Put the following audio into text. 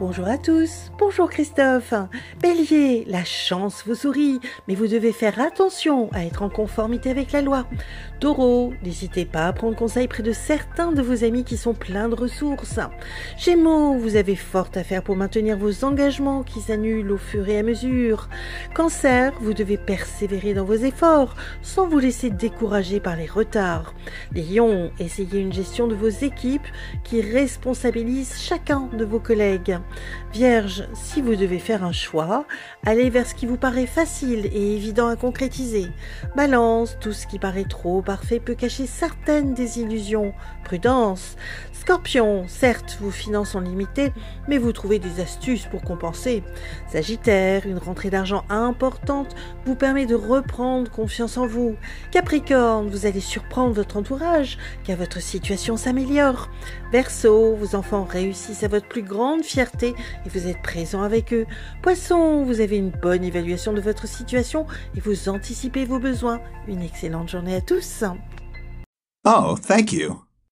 Bonjour à tous, bonjour Christophe. Bélier, la chance vous sourit, mais vous devez faire attention à être en conformité avec la loi. Taureau, n'hésitez pas à prendre conseil près de certains de vos amis qui sont pleins de ressources. Gémeaux, vous avez fort à faire pour maintenir vos engagements qui s'annulent au fur et à mesure. Cancer, vous devez persévérer dans vos efforts sans vous laisser décourager par les retards. Lion, essayez une gestion de vos équipes qui responsabilise chacun de vos collègues. Vierge, si vous devez faire un choix, allez vers ce qui vous paraît facile et évident à concrétiser. Balance, tout ce qui paraît trop parfait peut cacher certaines désillusions. Prudence. Scorpion, certes, vos finances sont limitées, mais vous trouvez des astuces pour compenser. Sagittaire, une rentrée d'argent importante vous permet de reprendre confiance en vous. Capricorne, vous allez surprendre votre entourage, car votre situation s'améliore. Verseau, vos enfants réussissent à votre plus grande fierté et vous êtes présent avec eux. Poisson, vous avez une bonne évaluation de votre situation et vous anticipez vos besoins. Une excellente journée à tous. Oh, thank you.